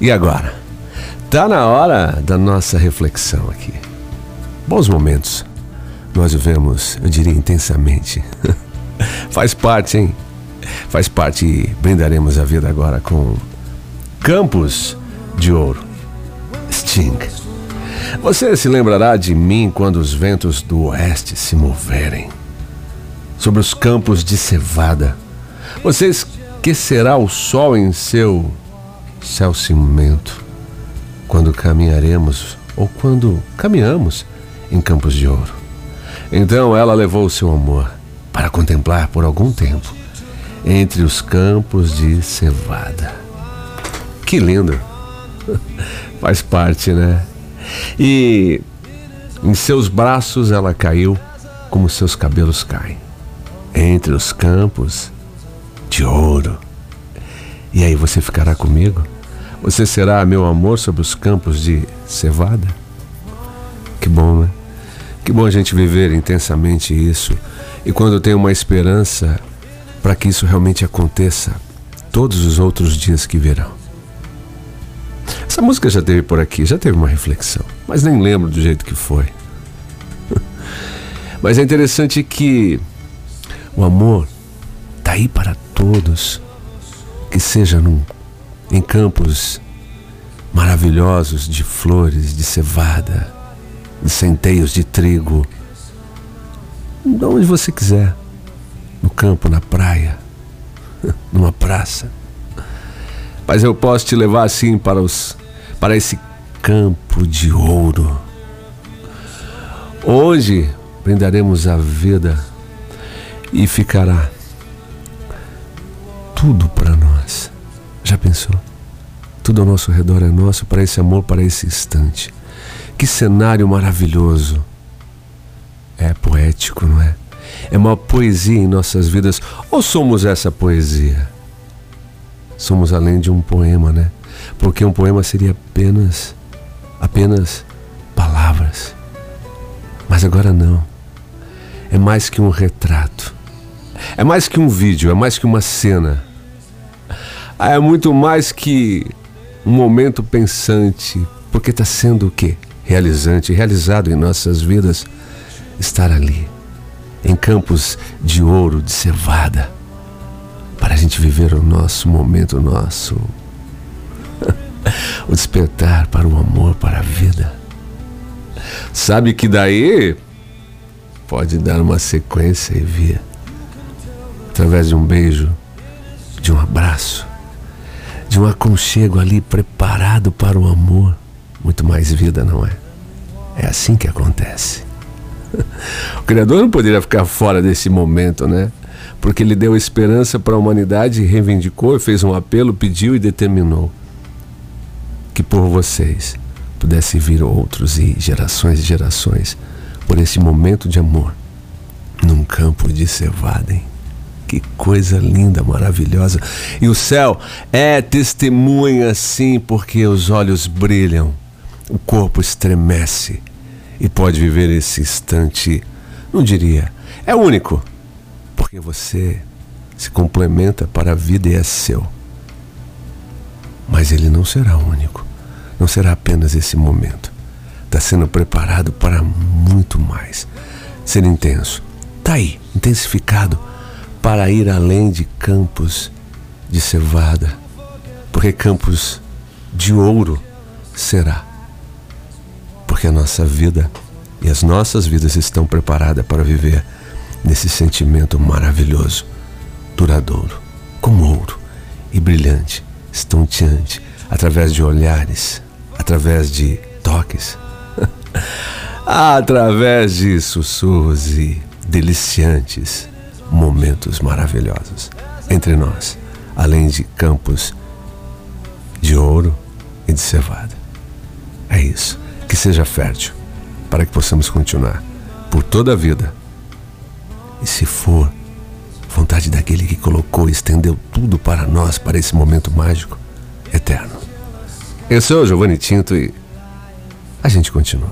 E agora? Tá na hora da nossa reflexão aqui. Bons momentos. Nós vivemos, eu diria, intensamente. Faz parte, hein? Faz parte e brindaremos a vida agora com Campos de Ouro. Sting. Você se lembrará de mim quando os ventos do oeste se moverem sobre os campos de cevada. Você esquecerá o sol em seu céu cimento quando caminharemos ou quando caminhamos em campos de ouro. Então ela levou seu amor para contemplar por algum tempo entre os campos de cevada. Que lindo! Faz parte, né? E em seus braços ela caiu como seus cabelos caem, entre os campos de ouro. E aí você ficará comigo? Você será meu amor sobre os campos de cevada? Que bom, né? Que bom a gente viver intensamente isso. E quando tem uma esperança para que isso realmente aconteça, todos os outros dias que virão. Essa música já teve por aqui, já teve uma reflexão, mas nem lembro do jeito que foi. mas é interessante que o amor está aí para todos, que seja num, em campos maravilhosos de flores, de cevada, de centeios de trigo, de onde você quiser, no campo, na praia, numa praça. Mas eu posso te levar assim para os para esse campo de ouro. Hoje brindaremos a vida e ficará tudo para nós. Já pensou? Tudo ao nosso redor é nosso para esse amor, para esse instante. Que cenário maravilhoso. É poético, não é? É uma poesia em nossas vidas. Ou somos essa poesia? Somos além de um poema, né? porque um poema seria apenas apenas palavras. Mas agora não. É mais que um retrato. É mais que um vídeo, é mais que uma cena. É muito mais que um momento pensante, porque está sendo o quê? Realizante, realizado em nossas vidas. Estar ali, em campos de ouro, de cevada, para a gente viver o nosso momento, o nosso o despertar para o amor, para a vida. Sabe que daí pode dar uma sequência e vir através de um beijo, de um abraço, um aconchego ali preparado para o amor. Muito mais vida, não é? É assim que acontece. O Criador não poderia ficar fora desse momento, né? Porque ele deu esperança para a humanidade, reivindicou, fez um apelo, pediu e determinou que por vocês pudesse vir outros e gerações e gerações por esse momento de amor num campo de cevada, hein? Que coisa linda, maravilhosa. E o céu é testemunha, sim, porque os olhos brilham, o corpo estremece e pode viver esse instante, não diria, é único, porque você se complementa para a vida e é seu. Mas ele não será único não será apenas esse momento. Está sendo preparado para muito mais. Ser intenso. Está aí, intensificado para ir além de campos de cevada, porque campos de ouro será. Porque a nossa vida e as nossas vidas estão preparadas para viver nesse sentimento maravilhoso, duradouro, como ouro e brilhante, estonteante, através de olhares, através de toques, através de sussurros e deliciantes momentos maravilhosos entre nós, além de campos de ouro e de cevada. É isso. Que seja fértil para que possamos continuar por toda a vida. E se for vontade daquele que colocou e estendeu tudo para nós, para esse momento mágico, eterno. Eu sou o Giovanni Tinto e a gente continua.